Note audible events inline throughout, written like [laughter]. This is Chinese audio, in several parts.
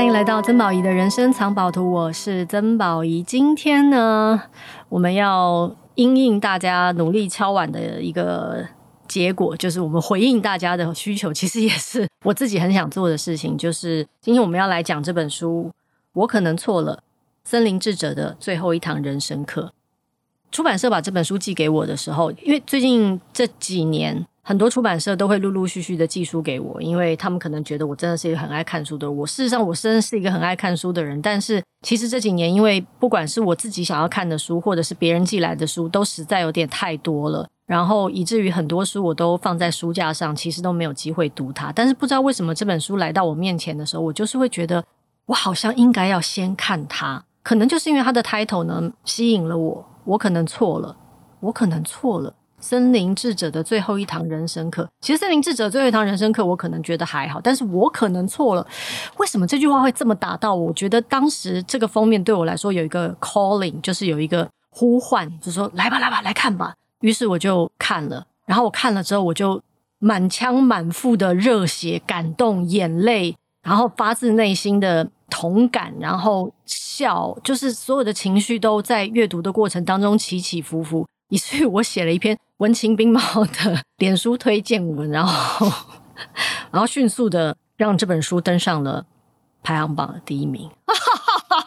欢迎来到曾宝仪的人生藏宝图，我是曾宝仪。今天呢，我们要应应大家努力敲碗的一个结果，就是我们回应大家的需求，其实也是我自己很想做的事情。就是今天我们要来讲这本书，我可能错了，森林智者的最后一堂人生课。出版社把这本书寄给我的时候，因为最近这几年。很多出版社都会陆陆续续的寄书给我，因为他们可能觉得我真的是一个很爱看书的人。我事实上，我真的是一个很爱看书的人。但是，其实这几年，因为不管是我自己想要看的书，或者是别人寄来的书，都实在有点太多了。然后，以至于很多书我都放在书架上，其实都没有机会读它。但是，不知道为什么这本书来到我面前的时候，我就是会觉得，我好像应该要先看它。可能就是因为它的 title 呢，吸引了我。我可能错了，我可能错了。森林智者的最后一堂人生课，其实森林智者最后一堂人生课，我可能觉得还好，但是我可能错了。为什么这句话会这么打到我？觉得当时这个封面对我来说有一个 calling，就是有一个呼唤，就是说来吧，来吧，来看吧。于是我就看了，然后我看了之后，我就满腔满腹的热血、感动、眼泪，然后发自内心的同感，然后笑，就是所有的情绪都在阅读的过程当中起起伏伏。以至于我写了一篇文情并茂的脸书推荐文，然后，[laughs] 然后迅速的让这本书登上了排行榜的第一名，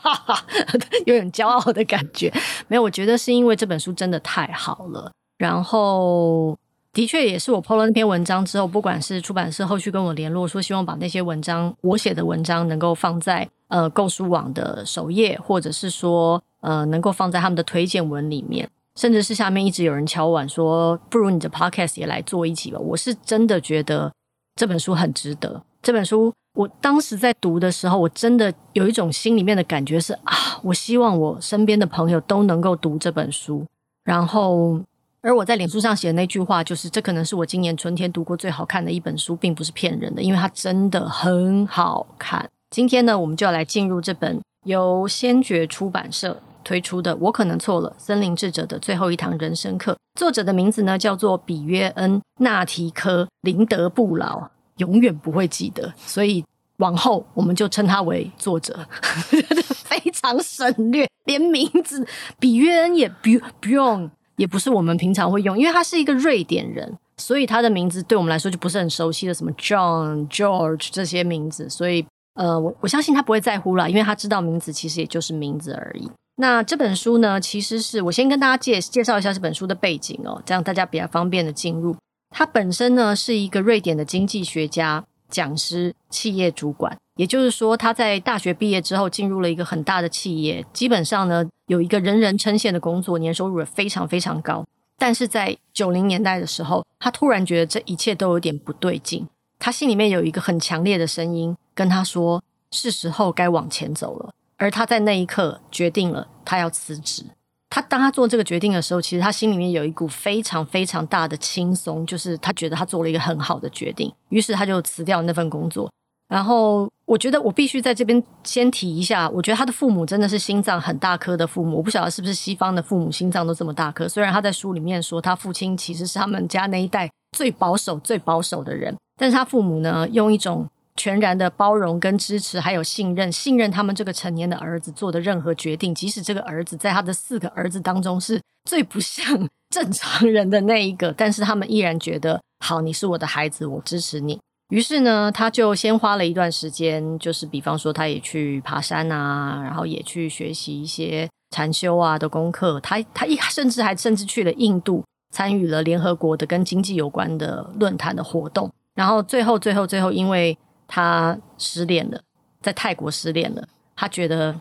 [laughs] 有点骄傲的感觉。没有，我觉得是因为这本书真的太好了。然后，的确也是我 PO 了那篇文章之后，不管是出版社后续跟我联络说，希望把那些文章我写的文章能够放在呃购书网的首页，或者是说呃能够放在他们的推荐文里面。甚至是下面一直有人敲碗说，不如你的 podcast 也来做一集吧。我是真的觉得这本书很值得。这本书我当时在读的时候，我真的有一种心里面的感觉是啊，我希望我身边的朋友都能够读这本书。然后，而我在脸书上写的那句话就是，这可能是我今年春天读过最好看的一本书，并不是骗人的，因为它真的很好看。今天呢，我们就要来进入这本由先觉出版社。推出的我可能错了，森林智者的最后一堂人生课。作者的名字呢，叫做比约恩·纳提科·林德布劳，永远不会记得，所以往后我们就称他为作者，[laughs] 非常省略，连名字比约恩也不不用，也不是我们平常会用，因为他是一个瑞典人，所以他的名字对我们来说就不是很熟悉的，什么 John、George 这些名字，所以呃，我我相信他不会在乎啦，因为他知道名字其实也就是名字而已。那这本书呢，其实是我先跟大家介介绍一下这本书的背景哦，这样大家比较方便的进入。他本身呢是一个瑞典的经济学家、讲师、企业主管，也就是说他在大学毕业之后进入了一个很大的企业，基本上呢有一个人人称羡的工作，年收入也非常非常高。但是在九零年代的时候，他突然觉得这一切都有点不对劲，他心里面有一个很强烈的声音跟他说：“是时候该往前走了。”而他在那一刻决定了，他要辞职。他当他做这个决定的时候，其实他心里面有一股非常非常大的轻松，就是他觉得他做了一个很好的决定。于是他就辞掉那份工作。然后我觉得我必须在这边先提一下，我觉得他的父母真的是心脏很大颗的父母。我不晓得是不是西方的父母心脏都这么大颗。虽然他在书里面说他父亲其实是他们家那一代最保守、最保守的人，但是他父母呢，用一种。全然的包容跟支持，还有信任，信任他们这个成年的儿子做的任何决定，即使这个儿子在他的四个儿子当中是最不像 [laughs] 正常人的那一个，但是他们依然觉得好，你是我的孩子，我支持你。于是呢，他就先花了一段时间，就是比方说，他也去爬山啊，然后也去学习一些禅修啊的功课。他他一甚至还甚至去了印度，参与了联合国的跟经济有关的论坛的活动。然后最后最后最后，因为他失恋了，在泰国失恋了。他觉得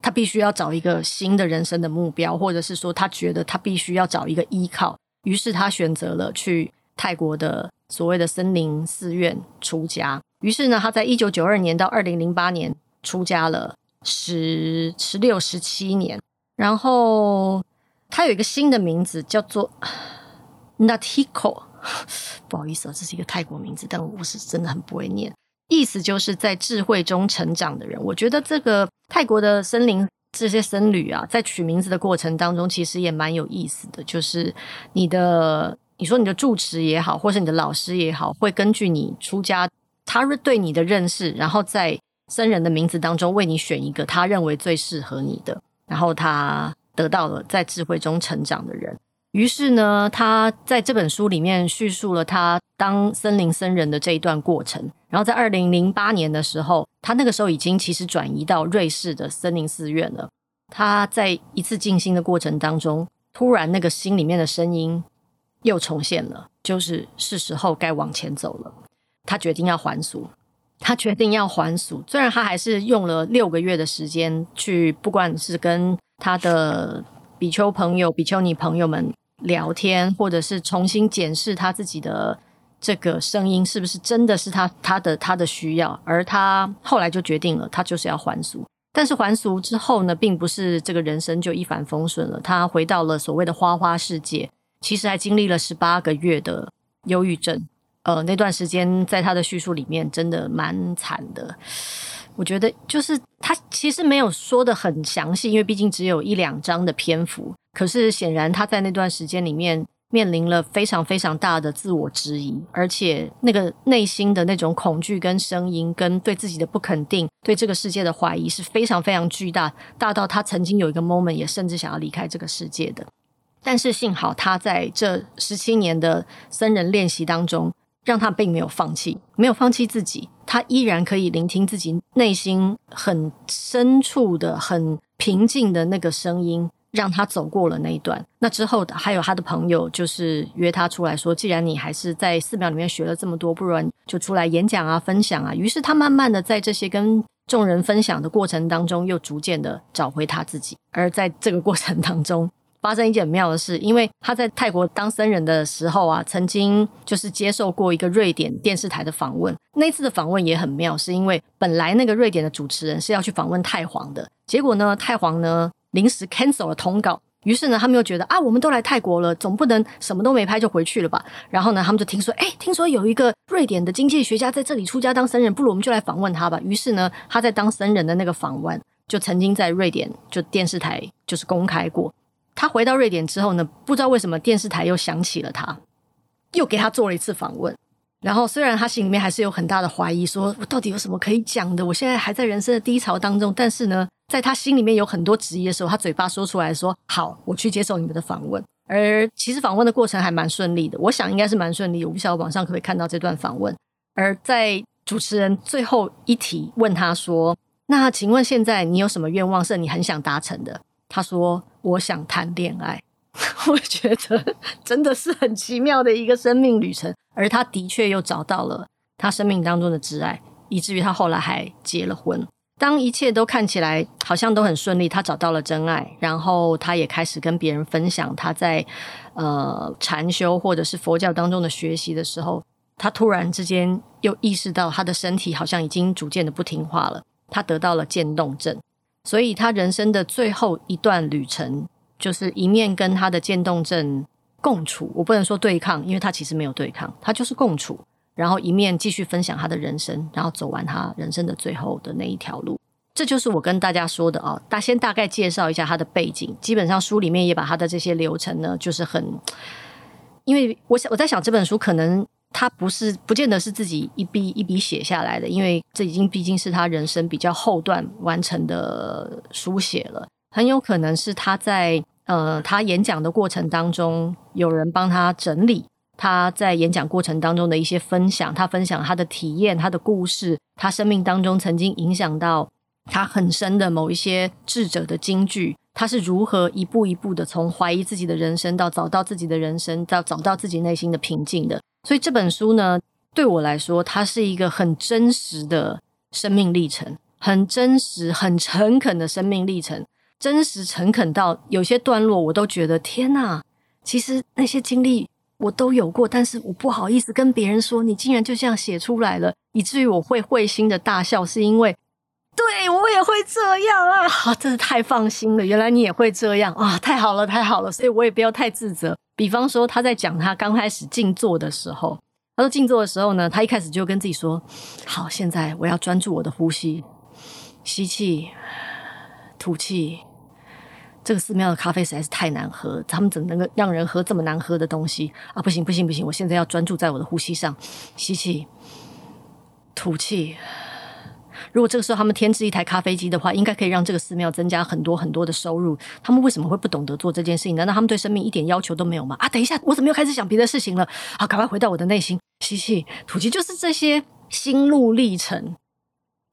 他必须要找一个新的人生的目标，或者是说，他觉得他必须要找一个依靠。于是他选择了去泰国的所谓的森林寺院出家。于是呢，他在一九九二年到二零零八年出家了十十六十七年。然后他有一个新的名字，叫做 Natiko。[laughs] 不好意思啊，这是一个泰国名字，但我是真的很不会念。意思就是在智慧中成长的人，我觉得这个泰国的森林这些僧侣啊，在取名字的过程当中，其实也蛮有意思的。就是你的，你说你的住持也好，或是你的老师也好，会根据你出家他对你的认识，然后在僧人的名字当中为你选一个他认为最适合你的，然后他得到了在智慧中成长的人。于是呢，他在这本书里面叙述了他当森林僧人的这一段过程。然后在二零零八年的时候，他那个时候已经其实转移到瑞士的森林寺院了。他在一次静心的过程当中，突然那个心里面的声音又重现了，就是是时候该往前走了。他决定要还俗，他决定要还俗。虽然他还是用了六个月的时间去，不管是跟他的比丘朋友、比丘尼朋友们聊天，或者是重新检视他自己的这个声音是不是真的是他他的他的需要，而他后来就决定了，他就是要还俗。但是还俗之后呢，并不是这个人生就一帆风顺了。他回到了所谓的花花世界，其实还经历了十八个月的忧郁症。呃，那段时间在他的叙述里面真的蛮惨的。我觉得就是他其实没有说得很详细，因为毕竟只有一两章的篇幅。可是显然他在那段时间里面面临了非常非常大的自我质疑，而且那个内心的那种恐惧跟声音，跟对自己的不肯定，对这个世界的怀疑是非常非常巨大，大到他曾经有一个 moment 也甚至想要离开这个世界的。但是幸好他在这十七年的僧人练习当中。让他并没有放弃，没有放弃自己，他依然可以聆听自己内心很深处的、很平静的那个声音，让他走过了那一段。那之后的还有他的朋友，就是约他出来说：“既然你还是在寺庙里面学了这么多，不然就出来演讲啊、分享啊。”于是他慢慢的在这些跟众人分享的过程当中，又逐渐的找回他自己。而在这个过程当中，发生一件很妙的事，因为他在泰国当僧人的时候啊，曾经就是接受过一个瑞典电视台的访问。那次的访问也很妙，是因为本来那个瑞典的主持人是要去访问太皇的，结果呢，太皇呢临时 cancel 了通告，于是呢，他们又觉得啊，我们都来泰国了，总不能什么都没拍就回去了吧？然后呢，他们就听说，哎，听说有一个瑞典的经济学家在这里出家当僧人，不如我们就来访问他吧。于是呢，他在当僧人的那个访问，就曾经在瑞典就电视台就是公开过。他回到瑞典之后呢，不知道为什么电视台又想起了他，又给他做了一次访问。然后虽然他心里面还是有很大的怀疑，说我到底有什么可以讲的？我现在还在人生的低潮当中。但是呢，在他心里面有很多质疑的时候，他嘴巴说出来说：“好，我去接受你们的访问。”而其实访问的过程还蛮顺利的，我想应该是蛮顺利。我不晓得网上可不可以看到这段访问。而在主持人最后一题问他说：“那请问现在你有什么愿望是你很想达成的？”他说。我想谈恋爱，[laughs] 我觉得真的是很奇妙的一个生命旅程，而他的确又找到了他生命当中的挚爱，以至于他后来还结了婚。当一切都看起来好像都很顺利，他找到了真爱，然后他也开始跟别人分享他在呃禅修或者是佛教当中的学习的时候，他突然之间又意识到他的身体好像已经逐渐的不听话了，他得到了渐冻症。所以他人生的最后一段旅程，就是一面跟他的渐冻症共处，我不能说对抗，因为他其实没有对抗，他就是共处，然后一面继续分享他的人生，然后走完他人生的最后的那一条路。这就是我跟大家说的哦，大先大概介绍一下他的背景，基本上书里面也把他的这些流程呢，就是很，因为我想我在想这本书可能。他不是，不见得是自己一笔一笔写下来的，因为这已经毕竟是他人生比较后段完成的书写了。很有可能是他在呃他演讲的过程当中，有人帮他整理他在演讲过程当中的一些分享，他分享他的体验、他的故事，他生命当中曾经影响到他很深的某一些智者的金句。他是如何一步一步的从怀疑自己的人生到找到自己的人生，到找到自己内心的平静的。所以这本书呢，对我来说，它是一个很真实的生命历程，很真实、很诚恳的生命历程，真实诚恳到有些段落我都觉得天哪！其实那些经历我都有过，但是我不好意思跟别人说，你竟然就这样写出来了，以至于我会会心的大笑，是因为。对，我也会这样啊！啊，[laughs] 真的太放心了。原来你也会这样啊！太好了，太好了。所以我也不要太自责。比方说，他在讲他刚开始静坐的时候，他说静坐的时候呢，他一开始就跟自己说：“好，现在我要专注我的呼吸，吸气，吐气。”这个寺庙的咖啡实在是太难喝，他们怎么能够让人喝这么难喝的东西啊？不行，不行，不行！我现在要专注在我的呼吸上，吸气，吐气。如果这个时候他们添置一台咖啡机的话，应该可以让这个寺庙增加很多很多的收入。他们为什么会不懂得做这件事情？难道他们对生命一点要求都没有吗？啊，等一下，我怎么又开始想别的事情了？好，赶快回到我的内心，吸气吐气，就是这些心路历程。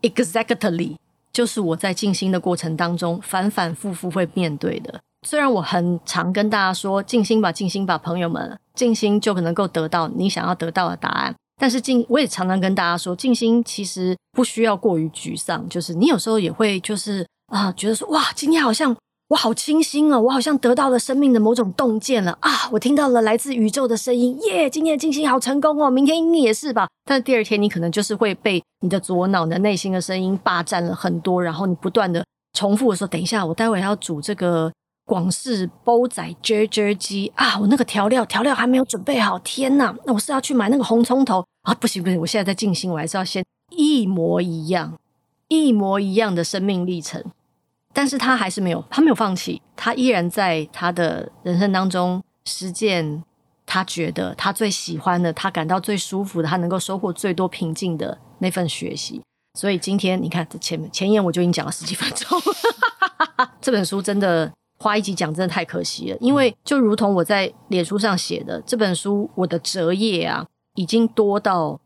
Exactly，就是我在静心的过程当中反反复复会面对的。虽然我很常跟大家说静心吧，静心吧，朋友们，静心就可能够得到你想要得到的答案。但是静，我也常常跟大家说，静心其实不需要过于沮丧。就是你有时候也会就是啊，觉得说哇，今天好像我好清新哦，我好像得到了生命的某种洞见了啊，我听到了来自宇宙的声音，耶，今天的静心好成功哦，明天应该也是吧。但是第二天你可能就是会被你的左脑的内心的声音霸占了很多，然后你不断的重复的说，等一下，我待会要煮这个。广式煲仔啫啫鸡啊！我那个调料调料还没有准备好，天哪！那我是要去买那个红葱头啊？不行不行，我现在在静心，我还是要先一模一样，一模一样的生命历程。但是他还是没有，他没有放弃，他依然在他的人生当中实践他觉得他最喜欢的，他感到最舒服的，他能够收获最多平静的那份学习。所以今天你看，前前言我就已经讲了十几分钟，[laughs] 这本书真的。花一集讲真的太可惜了，因为就如同我在脸书上写的，这本书我的折页啊，已经多到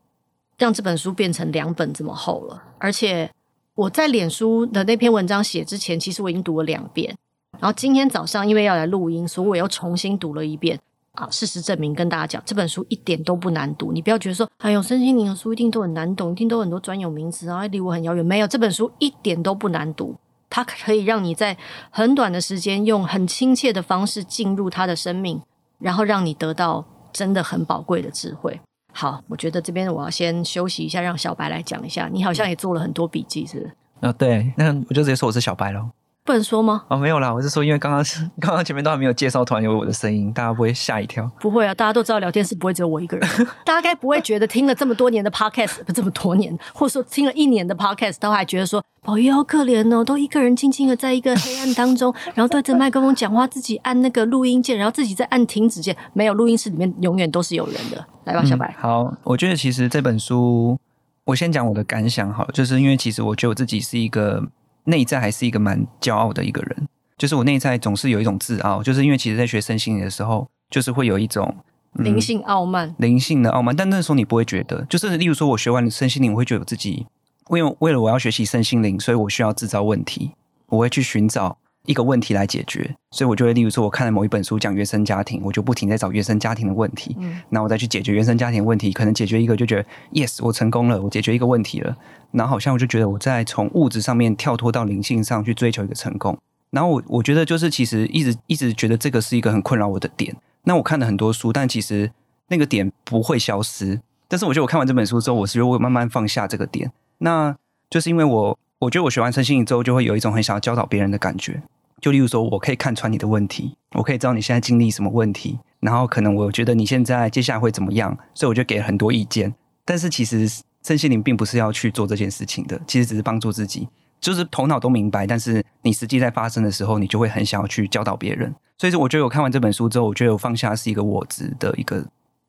让这本书变成两本这么厚了。而且我在脸书的那篇文章写之前，其实我已经读了两遍。然后今天早上因为要来录音，所以我又重新读了一遍。啊，事实证明，跟大家讲，这本书一点都不难读。你不要觉得说，哎呦，身心灵的书一定都很难懂，一定都很多专有名词啊，离我很遥远。没有，这本书一点都不难读。它可以让你在很短的时间，用很亲切的方式进入他的生命，然后让你得到真的很宝贵的智慧。好，我觉得这边我要先休息一下，让小白来讲一下。你好像也做了很多笔记，是不是？啊，对，那我就直接说我是小白喽。不能说吗？哦，没有啦，我是说，因为刚刚是 [laughs] 刚刚前面都还没有介绍，突然有我的声音，大家不会吓一跳？不会啊，大家都知道聊天室不会只有我一个人，[laughs] 大家该不会觉得听了这么多年的 podcast，不这么多年，或者说听了一年的 podcast，都还觉得说宝玉好可怜哦，都一个人静静的在一个黑暗当中，然后对着麦克风讲话，自己按那个录音键，然后自己再按停止键，没有录音室里面永远都是有人的。来吧，小白。嗯，好，我觉得其实这本书，我先讲我的感想好了，就是因为其实我觉得我自己是一个。内在还是一个蛮骄傲的一个人，就是我内在总是有一种自傲，就是因为其实，在学身心灵的时候，就是会有一种、嗯、灵性傲慢，灵性的傲慢。但那时候你不会觉得，就是例如说，我学完身心灵，我会觉得我自己，因为为了我要学习身心灵，所以我需要制造问题，我会去寻找一个问题来解决，所以我就会例如说，我看了某一本书讲原生家庭，我就不停在找原生家庭的问题，嗯，那我再去解决原生家庭的问题，可能解决一个就觉得 yes，我成功了，我解决一个问题了。然后好像我就觉得我在从物质上面跳脱到灵性上去追求一个成功。然后我我觉得就是其实一直一直觉得这个是一个很困扰我的点。那我看了很多书，但其实那个点不会消失。但是我觉得我看完这本书之后，我是觉得我慢慢放下这个点。那就是因为我我觉得我学完身心灵之后，就会有一种很想要教导别人的感觉。就例如说，我可以看穿你的问题，我可以知道你现在经历什么问题，然后可能我觉得你现在接下来会怎么样，所以我就给了很多意见。但是其实。身心灵并不是要去做这件事情的，其实只是帮助自己，就是头脑都明白，但是你实际在发生的时候，你就会很想要去教导别人。所以说，我觉得我看完这本书之后，我觉得我放下是一个我执的一个，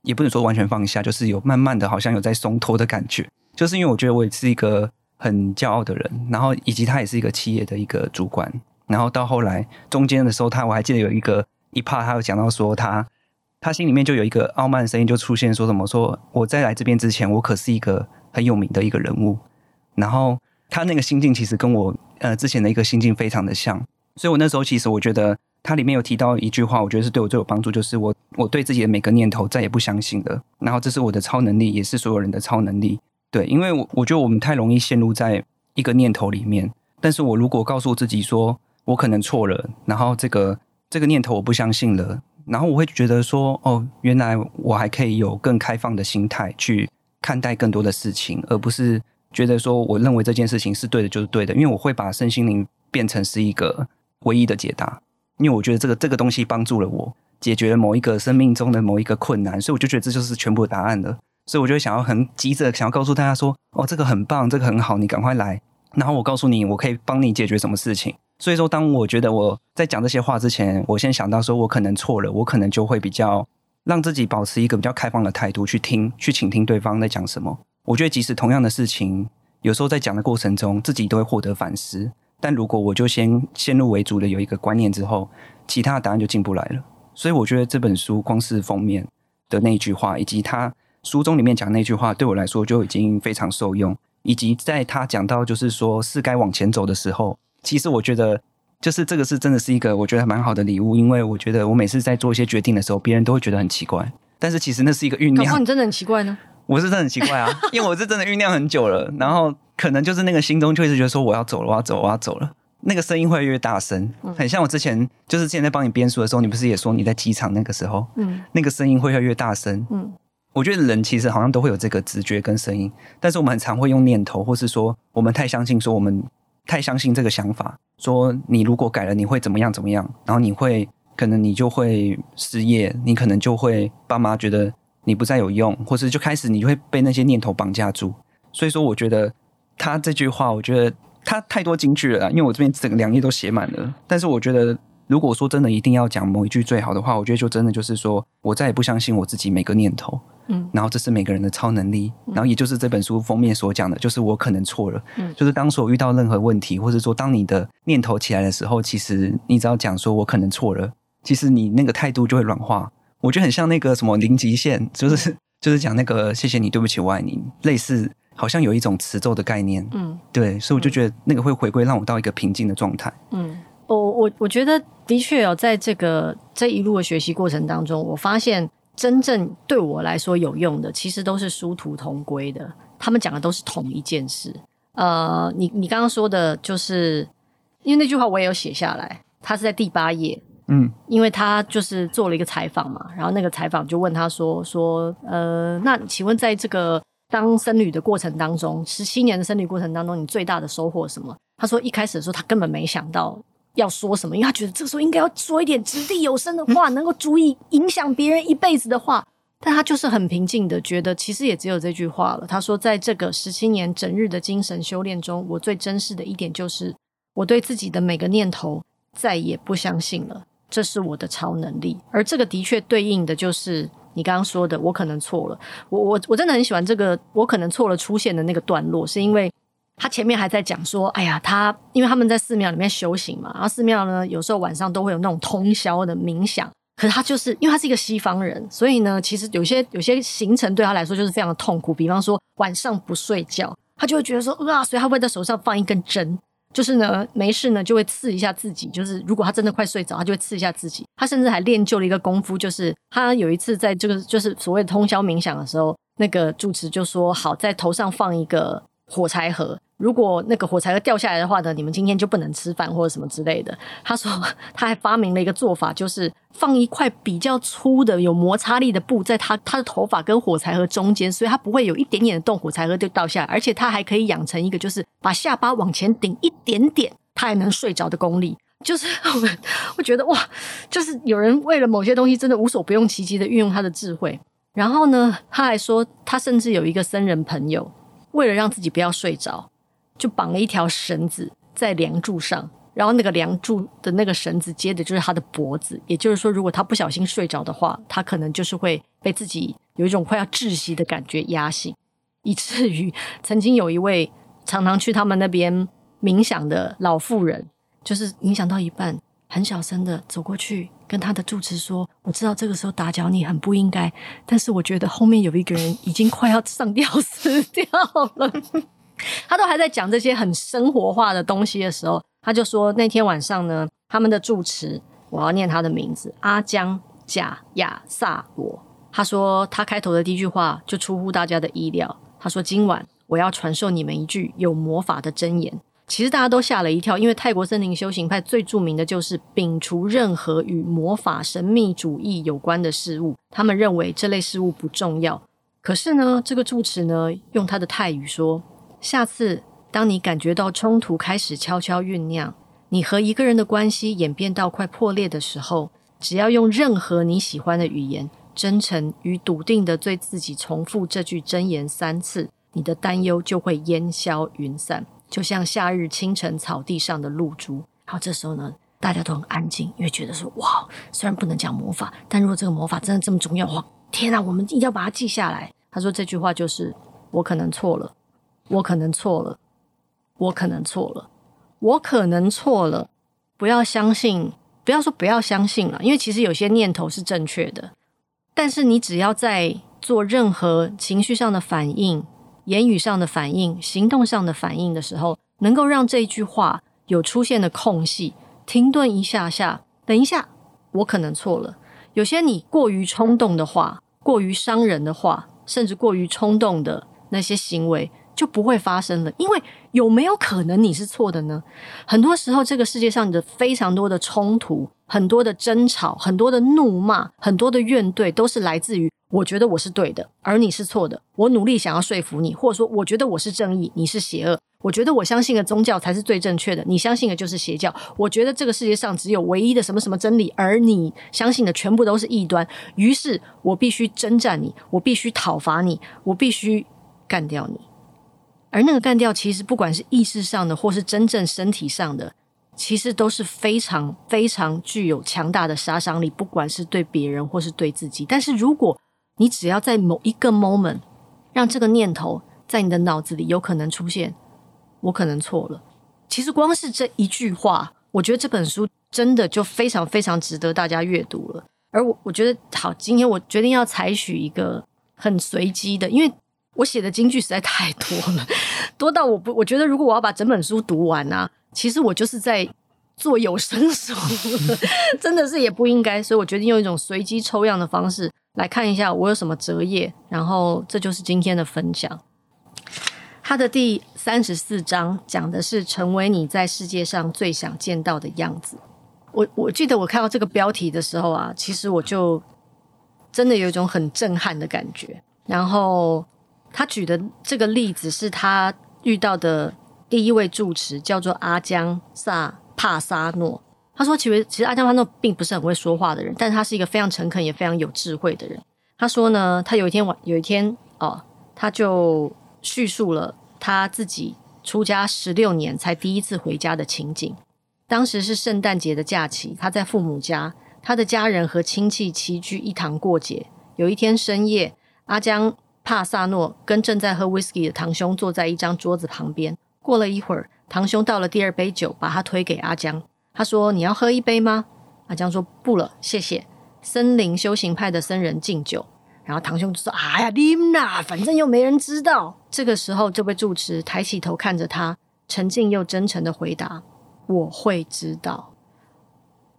也不能说完全放下，就是有慢慢的好像有在松脱的感觉。就是因为我觉得我也是一个很骄傲的人，然后以及他也是一个企业的一个主管，然后到后来中间的时候，他我还记得有一个一怕他有讲到说他他心里面就有一个傲慢的声音就出现，说什么说我在来这边之前，我可是一个。很有名的一个人物，然后他那个心境其实跟我呃之前的一个心境非常的像，所以我那时候其实我觉得他里面有提到一句话，我觉得是对我最有帮助，就是我我对自己的每个念头再也不相信了，然后这是我的超能力，也是所有人的超能力。对，因为我我觉得我们太容易陷入在一个念头里面，但是我如果告诉自己说我可能错了，然后这个这个念头我不相信了，然后我会觉得说哦，原来我还可以有更开放的心态去。看待更多的事情，而不是觉得说我认为这件事情是对的，就是对的。因为我会把身心灵变成是一个唯一的解答，因为我觉得这个这个东西帮助了我，解决了某一个生命中的某一个困难，所以我就觉得这就是全部的答案了。所以我就想要很急着想要告诉大家说：哦，这个很棒，这个很好，你赶快来。然后我告诉你，我可以帮你解决什么事情。所以说，当我觉得我在讲这些话之前，我先想到说我可能错了，我可能就会比较。让自己保持一个比较开放的态度去听、去倾听对方在讲什么。我觉得，即使同样的事情，有时候在讲的过程中，自己都会获得反思。但如果我就先先入为主的有一个观念之后，其他的答案就进不来了。所以我觉得这本书光是封面的那句话，以及它书中里面讲那句话，对我来说就已经非常受用。以及在他讲到就是说是该往前走的时候，其实我觉得就是这个是真的是一个我觉得蛮好的礼物，因为我觉得我每次在做一些决定的时候，别人都会觉得很奇怪，但是其实那是一个酝酿。你真的很奇怪呢？我是真的很奇怪啊，因为我是真的酝酿很久了，然后可能就是那个心中就一直觉得说我要走了，我要走，我要走了。那个声音会越大声，很像我之前就是之前在帮你编书的时候，你不是也说你在机场那个时候，嗯，那个声音会越越大声，嗯。我觉得人其实好像都会有这个直觉跟声音，但是我们很常会用念头，或是说我们太相信，说我们太相信这个想法，说你如果改了，你会怎么样怎么样，然后你会可能你就会失业，你可能就会爸妈觉得你不再有用，或是就开始你就会被那些念头绑架住。所以说，我觉得他这句话，我觉得他太多金句了，因为我这边整两页都写满了。但是我觉得，如果说真的一定要讲某一句最好的话，我觉得就真的就是说我再也不相信我自己每个念头。嗯，然后这是每个人的超能力，然后也就是这本书封面所讲的，就是我可能错了。嗯，就是当所遇到任何问题，或者说当你的念头起来的时候，其实你只要讲说我可能错了，其实你那个态度就会软化。我觉得很像那个什么零极限，[laughs] 就是就是讲那个谢谢你，对不起，我爱你，类似好像有一种持咒的概念。嗯，对，所以我就觉得那个会回归让我到一个平静的状态。嗯，我我我觉得的确有在这个这一路的学习过程当中，我发现。真正对我来说有用的，其实都是殊途同归的。他们讲的都是同一件事。呃，你你刚刚说的，就是因为那句话我也有写下来，他是在第八页。嗯，因为他就是做了一个采访嘛，然后那个采访就问他说说，呃，那请问在这个当僧侣的过程当中，十七年的僧侣过程当中，你最大的收获是什么？他说一开始的时候，他根本没想到。要说什么？因为他觉得这个时候应该要说一点掷地有声的话，能够足以影响别人一辈子的话。但他就是很平静的觉得，其实也只有这句话了。他说，在这个十七年整日的精神修炼中，我最珍视的一点就是，我对自己的每个念头再也不相信了。这是我的超能力。而这个的确对应的就是你刚刚说的，我可能错了。我我我真的很喜欢这个我可能错了出现的那个段落，是因为。他前面还在讲说，哎呀，他因为他们在寺庙里面修行嘛，然后寺庙呢有时候晚上都会有那种通宵的冥想。可是他就是因为他是一个西方人，所以呢，其实有些有些行程对他来说就是非常的痛苦。比方说晚上不睡觉，他就会觉得说啊，所以他会在手上放一根针，就是呢没事呢就会刺一下自己。就是如果他真的快睡着，他就会刺一下自己。他甚至还练就了一个功夫，就是他有一次在这个就是所谓通宵冥想的时候，那个住持就说好，在头上放一个火柴盒。如果那个火柴盒掉下来的话呢，你们今天就不能吃饭或者什么之类的。他说他还发明了一个做法，就是放一块比较粗的、有摩擦力的布在他他的头发跟火柴盒中间，所以他不会有一点点的动，火柴盒就掉下来。而且他还可以养成一个，就是把下巴往前顶一点点，他还能睡着的功力。就是 [laughs] 我们我觉得哇，就是有人为了某些东西真的无所不用其极的运用他的智慧。然后呢，他还说他甚至有一个僧人朋友，为了让自己不要睡着。就绑了一条绳子在梁柱上，然后那个梁柱的那个绳子接的就是他的脖子。也就是说，如果他不小心睡着的话，他可能就是会被自己有一种快要窒息的感觉压醒，以至于曾经有一位常常去他们那边冥想的老妇人，就是冥想到一半，很小声的走过去跟他的住持说：“我知道这个时候打搅你很不应该，但是我觉得后面有一个人已经快要上吊死掉了。[laughs] ”他都还在讲这些很生活化的东西的时候，他就说那天晚上呢，他们的住持，我要念他的名字，阿姜贾亚萨罗。他说他开头的第一句话就出乎大家的意料。他说今晚我要传授你们一句有魔法的真言。其实大家都吓了一跳，因为泰国森林修行派最著名的就是摒除任何与魔法、神秘主义有关的事物。他们认为这类事物不重要。可是呢，这个住持呢，用他的泰语说。下次，当你感觉到冲突开始悄悄酝酿，你和一个人的关系演变到快破裂的时候，只要用任何你喜欢的语言，真诚与笃定地对自己重复这句真言三次，你的担忧就会烟消云散，就像夏日清晨草地上的露珠。然后这时候呢，大家都很安静，因为觉得说，哇，虽然不能讲魔法，但如果这个魔法真的这么重要的话，天哪，我们一定要把它记下来。他说这句话就是，我可能错了。我可能错了，我可能错了，我可能错了。不要相信，不要说不要相信了，因为其实有些念头是正确的。但是你只要在做任何情绪上的反应、言语上的反应、行动上的反应的时候，能够让这一句话有出现的空隙，停顿一下下，等一下，我可能错了。有些你过于冲动的话，过于伤人的话，甚至过于冲动的那些行为。就不会发生了，因为有没有可能你是错的呢？很多时候，这个世界上的非常多的冲突、很多的争吵、很多的怒骂、很多的怨怼，都是来自于我觉得我是对的，而你是错的。我努力想要说服你，或者说我觉得我是正义，你是邪恶。我觉得我相信的宗教才是最正确的，你相信的就是邪教。我觉得这个世界上只有唯一的什么什么真理，而你相信的全部都是异端。于是我必须征战你，我必须讨伐你，我必须干掉你。而那个干掉，其实不管是意识上的，或是真正身体上的，其实都是非常非常具有强大的杀伤力，不管是对别人或是对自己。但是如果你只要在某一个 moment 让这个念头在你的脑子里有可能出现，我可能错了。其实光是这一句话，我觉得这本书真的就非常非常值得大家阅读了。而我我觉得好，今天我决定要采取一个很随机的，因为。我写的金句实在太多了，多到我不，我觉得如果我要把整本书读完啊，其实我就是在做有声书，[laughs] 真的是也不应该，所以我决定用一种随机抽样的方式来看一下我有什么折页，然后这就是今天的分享。他的第三十四章讲的是成为你在世界上最想见到的样子。我我记得我看到这个标题的时候啊，其实我就真的有一种很震撼的感觉，然后。他举的这个例子是他遇到的第一位住持，叫做阿江萨帕萨诺。他说，其实其实阿江帕诺并不是很会说话的人，但是他是一个非常诚恳也非常有智慧的人。他说呢，他有一天晚有一天哦，他就叙述了他自己出家十六年才第一次回家的情景。当时是圣诞节的假期，他在父母家，他的家人和亲戚齐聚一堂过节。有一天深夜，阿江。帕萨诺跟正在喝威士忌的堂兄坐在一张桌子旁边。过了一会儿，堂兄倒了第二杯酒，把他推给阿江。他说：“你要喝一杯吗？”阿江说：“不了，谢谢。”森林修行派的僧人敬酒，然后堂兄就说：“哎呀，你们呐，反正又没人知道。”这个时候，这位住持抬起头看着他，沉静又真诚的回答：“我会知道。”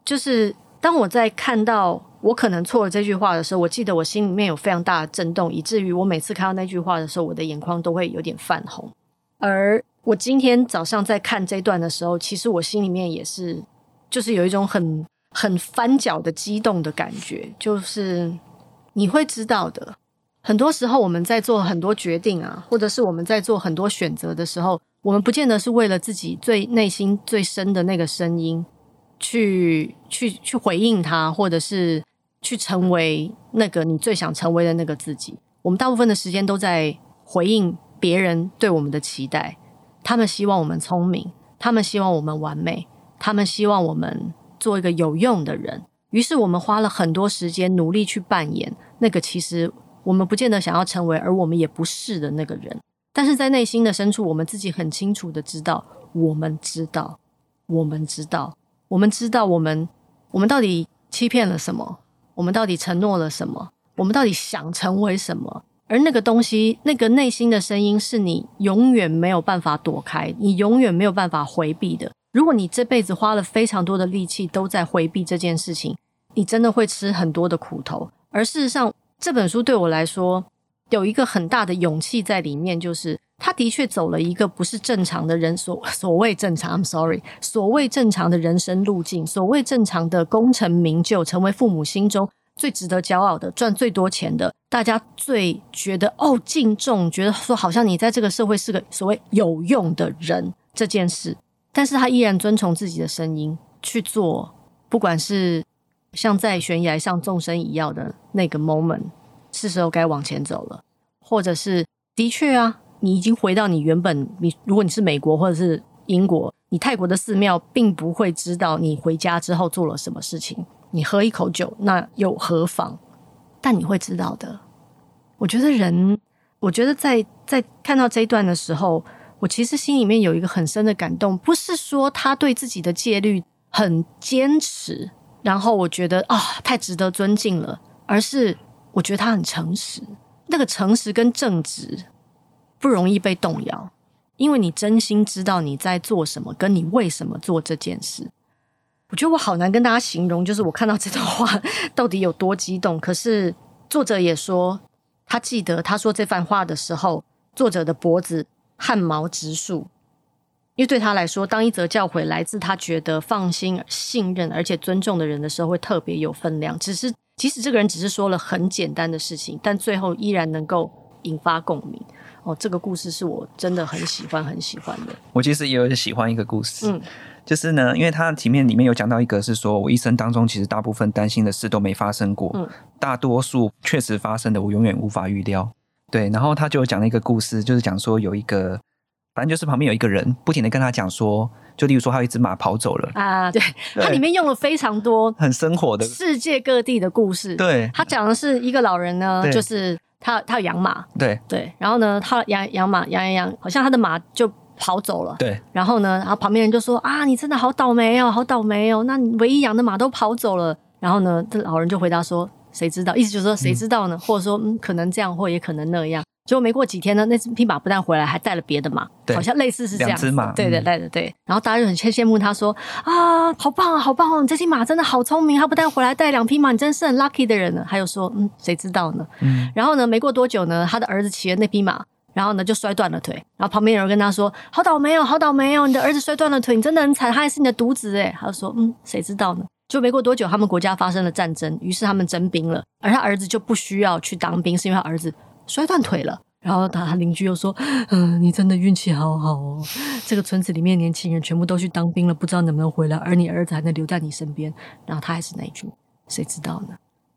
就是当我在看到。我可能错了这句话的时候，我记得我心里面有非常大的震动，以至于我每次看到那句话的时候，我的眼眶都会有点泛红。而我今天早上在看这段的时候，其实我心里面也是，就是有一种很很翻脚的激动的感觉，就是你会知道的。很多时候我们在做很多决定啊，或者是我们在做很多选择的时候，我们不见得是为了自己最内心最深的那个声音去去去回应它，或者是。去成为那个你最想成为的那个自己。我们大部分的时间都在回应别人对我们的期待。他们希望我们聪明，他们希望我们完美，他们希望我们做一个有用的人。于是我们花了很多时间努力去扮演那个其实我们不见得想要成为，而我们也不是的那个人。但是在内心的深处，我们自己很清楚的知道，我们知道，我们知道，我们知道，我们我们到底欺骗了什么。我们到底承诺了什么？我们到底想成为什么？而那个东西，那个内心的声音，是你永远没有办法躲开，你永远没有办法回避的。如果你这辈子花了非常多的力气都在回避这件事情，你真的会吃很多的苦头。而事实上，这本书对我来说有一个很大的勇气在里面，就是他的确走了一个不是正常的人所 [laughs] 所谓正常，I'm sorry，所谓正常的人生路径，所谓正常的功成名就，成为父母心中。最值得骄傲的，赚最多钱的，大家最觉得哦敬重，觉得说好像你在这个社会是个所谓有用的人这件事，但是他依然遵从自己的声音去做，不管是像在悬崖上纵身一跃的那个 moment，是时候该往前走了，或者是的确啊，你已经回到你原本，你如果你是美国或者是英国，你泰国的寺庙并不会知道你回家之后做了什么事情。你喝一口酒，那又何妨？但你会知道的。我觉得人我觉得在在看到这一段的时候，我其实心里面有一个很深的感动，不是说他对自己的戒律很坚持，然后我觉得啊、太值得尊敬了，而是我觉得他很诚实，那个诚实跟正直不容易被动摇，因为你真心知道你在做什么，跟你为什么做这件事。我觉得我好难跟大家形容，就是我看到这段话到底有多激动。可是作者也说，他记得他说这番话的时候，作者的脖子。汗毛直竖，因为对他来说，当一则教诲来自他觉得放心、信任而且尊重的人的时候，会特别有分量。只是，即使这个人只是说了很简单的事情，但最后依然能够引发共鸣。哦，这个故事是我真的很喜欢、很喜欢的。我其实也有喜欢一个故事，嗯，就是呢，因为他前面里面有讲到一个，是说我一生当中其实大部分担心的事都没发生过，嗯，大多数确实发生的，我永远无法预料。对，然后他就讲了一个故事，就是讲说有一个，反正就是旁边有一个人不停的跟他讲说，就例如说还有一只马跑走了啊，对，他里面用了非常多很生活的世界各地的故事。对，他讲的是一个老人呢，就是他他有养马，对对，然后呢他养养马养养养，好像他的马就跑走了，对，然后呢，然后旁边人就说啊，你真的好倒霉哦，好倒霉哦，那你唯一养的马都跑走了，然后呢，这老人就回答说。谁知道？意思就是说，谁知道呢？嗯、或者说，嗯，可能这样，或也可能那样。结果没过几天呢，那匹马不但回来，还带了别的马，好像类似是这样。两只马，对对对对对。然后大家就很羡羡慕他，说啊，好棒啊，好棒哦！你这匹马真的好聪明，它不但回来带两匹马，你真是很 lucky 的人呢。还有说，嗯，谁知道呢？嗯。然后呢，没过多久呢，他的儿子骑了那匹马，然后呢就摔断了腿。然后旁边有人跟他说，好倒霉哦，好倒霉哦，你的儿子摔断了腿，你真的很惨，他还是你的独子诶。他就说，嗯，谁知道呢？就没过多久，他们国家发生了战争，于是他们征兵了，而他儿子就不需要去当兵，是因为他儿子摔断腿了。然后他邻居又说：“嗯、你真的运气好好哦，这个村子里面年轻人全部都去当兵了，不知道能不能回来，而你儿子还能留在你身边。”然后他还是那一句：“谁知道呢？”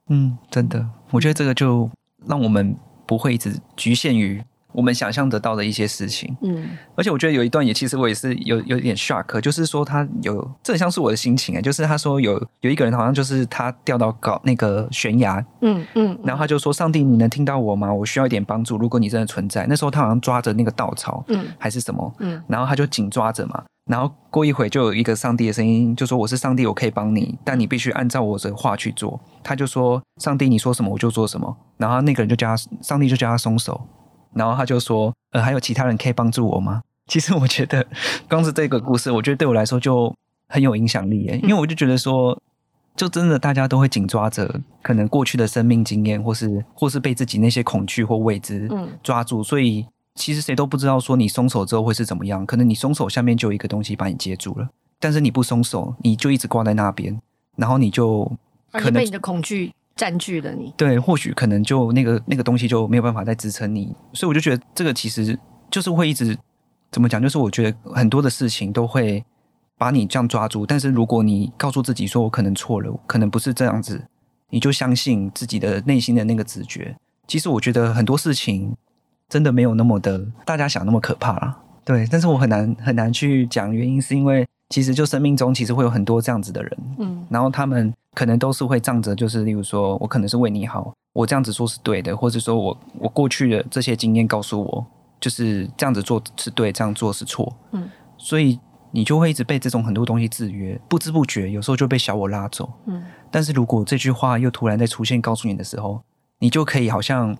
嗯，真的，我觉得这个就让我们不会一直局限于。我们想象得到的一些事情，嗯，而且我觉得有一段也其实我也是有有点 shock，就是说他有这很像是我的心情哎，就是他说有有一个人好像就是他掉到高那个悬崖，嗯嗯，然后他就说，上帝，你能听到我吗？我需要一点帮助，如果你真的存在。那时候他好像抓着那个稻草，嗯，还是什么，嗯，然后他就紧抓着嘛，然后过一会就有一个上帝的声音就说，我是上帝，我可以帮你，但你必须按照我的话去做。他就说，上帝，你说什么我就做什么，然后那个人就叫他，上帝就叫他松手。然后他就说：“呃，还有其他人可以帮助我吗？” [laughs] 其实我觉得，[laughs] 光是这个故事，我觉得对我来说就很有影响力耶。因为我就觉得说，就真的大家都会紧抓着可能过去的生命经验，或是或是被自己那些恐惧或未知抓住，所以其实谁都不知道说你松手之后会是怎么样。可能你松手下面就有一个东西把你接住了，但是你不松手，你就一直挂在那边，然后你就可能被你的恐惧。占据了你，对，或许可能就那个那个东西就没有办法再支撑你，所以我就觉得这个其实就是会一直怎么讲，就是我觉得很多的事情都会把你这样抓住，但是如果你告诉自己说我可能错了，可能不是这样子，你就相信自己的内心的那个直觉。其实我觉得很多事情真的没有那么的大家想那么可怕啦，对，但是我很难很难去讲原因，是因为。其实就生命中其实会有很多这样子的人，嗯，然后他们可能都是会仗着，就是例如说我可能是为你好，我这样子做是对的，或者说我我过去的这些经验告诉我，就是这样子做是对，这样做是错，嗯，所以你就会一直被这种很多东西制约，不知不觉有时候就被小我拉走，嗯，但是如果这句话又突然在出现告诉你的时候，你就可以好像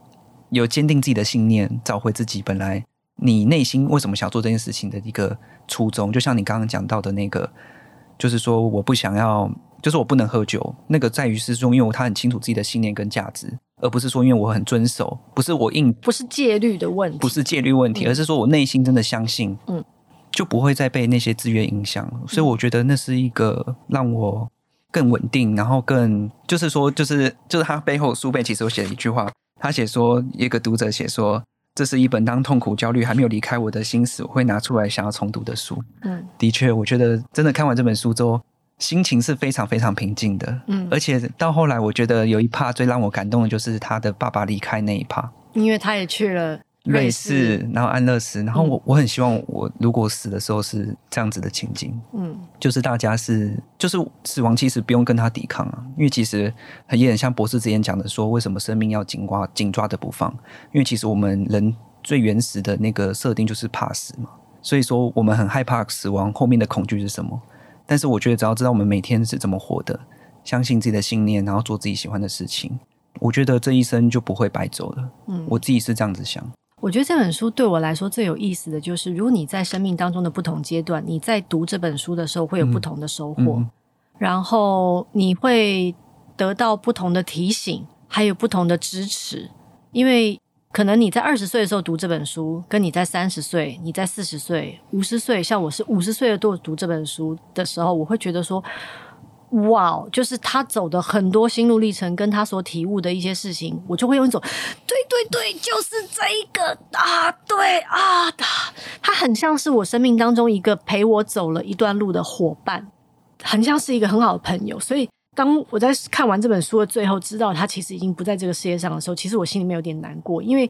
有坚定自己的信念，找回自己本来。你内心为什么想做这件事情的一个初衷，就像你刚刚讲到的那个，就是说我不想要，就是我不能喝酒。那个在于是说，因为他很清楚自己的信念跟价值，而不是说因为我很遵守，不是我硬，不是戒律的问题，不是戒律问题，嗯、而是说我内心真的相信，嗯，就不会再被那些制约影响。所以我觉得那是一个让我更稳定，然后更就是说，就是就是他背后书背其实我写了一句话，他写说一个读者写说。这是一本当痛苦、焦虑还没有离开我的心时，我会拿出来想要重读的书。嗯，的确，我觉得真的看完这本书之后，心情是非常非常平静的。嗯，而且到后来，我觉得有一趴最让我感动的就是他的爸爸离开那一趴，因为他也去了瑞士，然后安乐死，然后我、嗯、我很希望我如果死的时候是这样子的情景，嗯，就是大家是就是死亡其实不用跟他抵抗啊，因为其实也很像博士之前讲的说，为什么生命要紧抓紧抓着不放？因为其实我们人最原始的那个设定就是怕死嘛，所以说我们很害怕死亡后面的恐惧是什么？但是我觉得只要知道我们每天是怎么活的，相信自己的信念，然后做自己喜欢的事情，我觉得这一生就不会白走了。嗯，我自己是这样子想。我觉得这本书对我来说最有意思的就是，如果你在生命当中的不同阶段，你在读这本书的时候会有不同的收获，嗯、然后你会得到不同的提醒，还有不同的支持。因为可能你在二十岁的时候读这本书，跟你在三十岁、你在四十岁、五十岁，像我是五十岁的多读这本书的时候，我会觉得说。哇，就是他走的很多心路历程，跟他所体悟的一些事情，我就会用一种，对对对，就是这一个啊，对啊，他他很像是我生命当中一个陪我走了一段路的伙伴，很像是一个很好的朋友。所以，当我在看完这本书的最后，知道他其实已经不在这个世界上的时候，其实我心里面有点难过，因为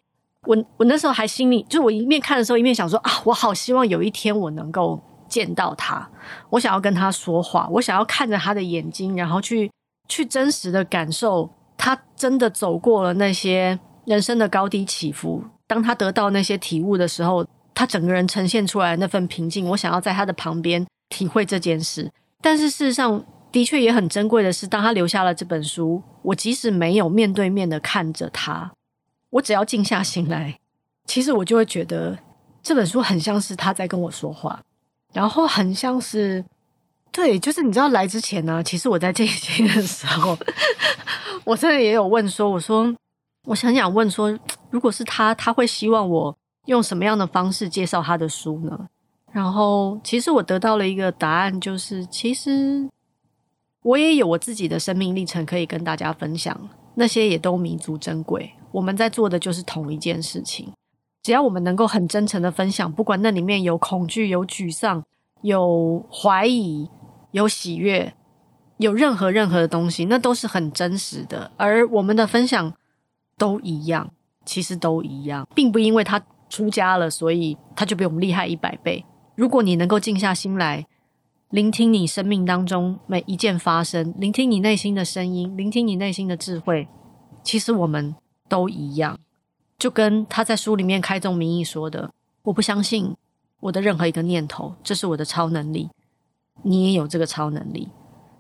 我我那时候还心里，就我一面看的时候，一面想说啊，我好希望有一天我能够。见到他，我想要跟他说话，我想要看着他的眼睛，然后去去真实的感受他真的走过了那些人生的高低起伏。当他得到那些体悟的时候，他整个人呈现出来的那份平静，我想要在他的旁边体会这件事。但是事实上，的确也很珍贵的是，当他留下了这本书，我即使没有面对面的看着他，我只要静下心来，其实我就会觉得这本书很像是他在跟我说话。然后很像是，对，就是你知道来之前呢，其实我在这一期的时候，我真的也有问说，我说，我想想问说，如果是他，他会希望我用什么样的方式介绍他的书呢？然后其实我得到了一个答案，就是其实我也有我自己的生命历程可以跟大家分享，那些也都弥足珍贵。我们在做的就是同一件事情。只要我们能够很真诚的分享，不管那里面有恐惧、有沮丧、有怀疑、有喜悦，有任何任何的东西，那都是很真实的。而我们的分享都一样，其实都一样，并不因为他出家了，所以他就比我们厉害一百倍。如果你能够静下心来，聆听你生命当中每一件发生，聆听你内心的声音，聆听你内心的智慧，其实我们都一样。就跟他在书里面开宗明义说的：“我不相信我的任何一个念头，这是我的超能力。你也有这个超能力。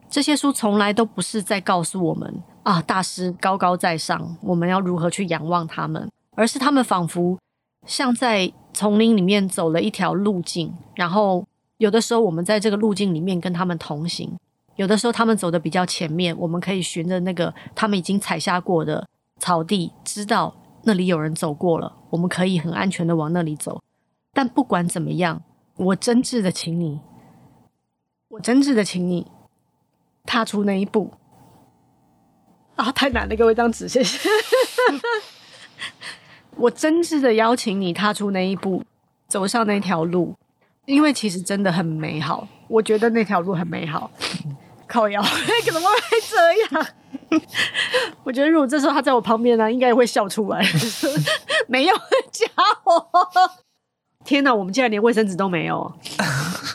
这些书从来都不是在告诉我们啊，大师高高在上，我们要如何去仰望他们，而是他们仿佛像在丛林里面走了一条路径，然后有的时候我们在这个路径里面跟他们同行，有的时候他们走的比较前面，我们可以循着那个他们已经踩下过的草地，知道。”那里有人走过了，我们可以很安全的往那里走。但不管怎么样，我真挚的请你，我真挚的请你踏出那一步。啊，太难了，给我一张纸，谢谢。[laughs] 我真挚的邀请你踏出那一步，走上那条路，因为其实真的很美好。我觉得那条路很美好。靠腰，[laughs] 怎么会这样？[laughs] 我觉得如果这时候他在我旁边呢，应该也会笑出来。[laughs] 没有家伙，天哪！我们竟然连卫生纸都没有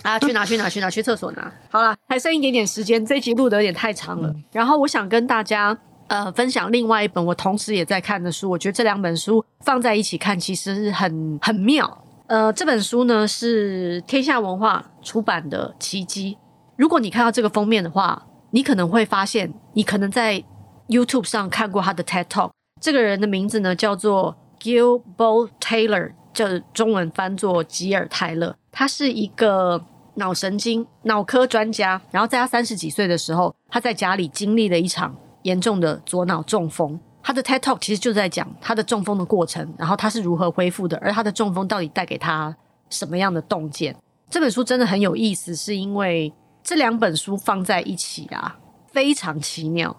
啊！去拿去拿去拿去厕所拿。好了，还剩一点点时间，这一集录的有点太长了。嗯、然后我想跟大家呃分享另外一本我同时也在看的书。我觉得这两本书放在一起看，其实很很妙。呃，这本书呢是天下文化出版的《奇迹》。如果你看到这个封面的话，你可能会发现，你可能在 YouTube 上看过他的 TED Talk。这个人的名字呢叫做 Gilbert Taylor，叫中文翻作吉尔泰勒。他是一个脑神经脑科专家。然后在他三十几岁的时候，他在家里经历了一场严重的左脑中风。他的 TED Talk 其实就在讲他的中风的过程，然后他是如何恢复的，而他的中风到底带给他什么样的洞见。这本书真的很有意思，是因为。这两本书放在一起啊，非常奇妙。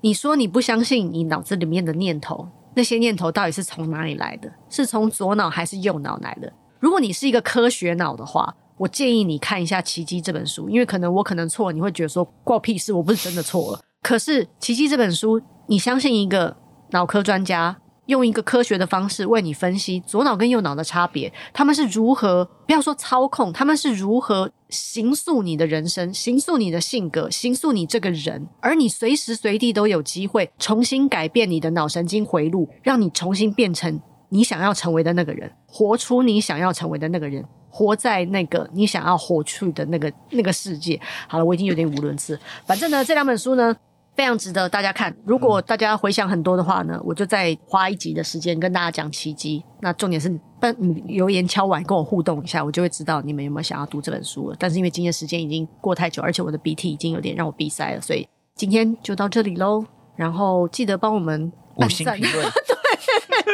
你说你不相信你脑子里面的念头，那些念头到底是从哪里来的？是从左脑还是右脑来的？如果你是一个科学脑的话，我建议你看一下《奇迹》这本书，因为可能我可能错，你会觉得说关我屁事，我不是真的错了。可是《奇迹》这本书，你相信一个脑科专家用一个科学的方式为你分析左脑跟右脑的差别，他们是如何不要说操控，他们是如何形塑你的人生、形塑你的性格、形塑你这个人，而你随时随地都有机会重新改变你的脑神经回路，让你重新变成你想要成为的那个人，活出你想要成为的那个人，活在那个你想要活出的那个那个世界。好了，我已经有点语无伦次，反正呢，这两本书呢。非常值得大家看。如果大家回想很多的话呢，我就再花一集的时间跟大家讲奇迹。那重点是，但你留言敲完跟我互动一下，我就会知道你们有没有想要读这本书了。但是因为今天时间已经过太久，而且我的鼻涕已经有点让我鼻塞了，所以今天就到这里喽。然后记得帮我们五星评论。[laughs] 对，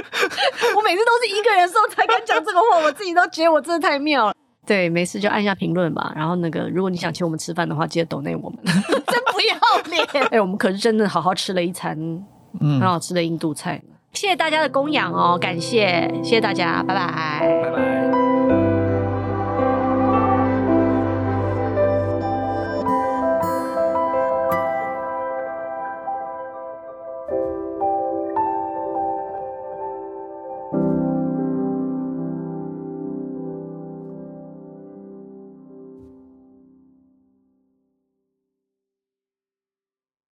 [laughs] 我每次都是一个人的时候才敢讲这个话，我自己都觉得我真的太妙了。对，没事就按一下评论吧。然后那个，如果你想请我们吃饭的话，记得抖内我们。[laughs] 真不要脸！哎、欸，我们可是真的好好吃了一餐很好吃的印度菜。嗯、谢谢大家的供养哦，感谢，谢谢大家，拜拜，拜拜。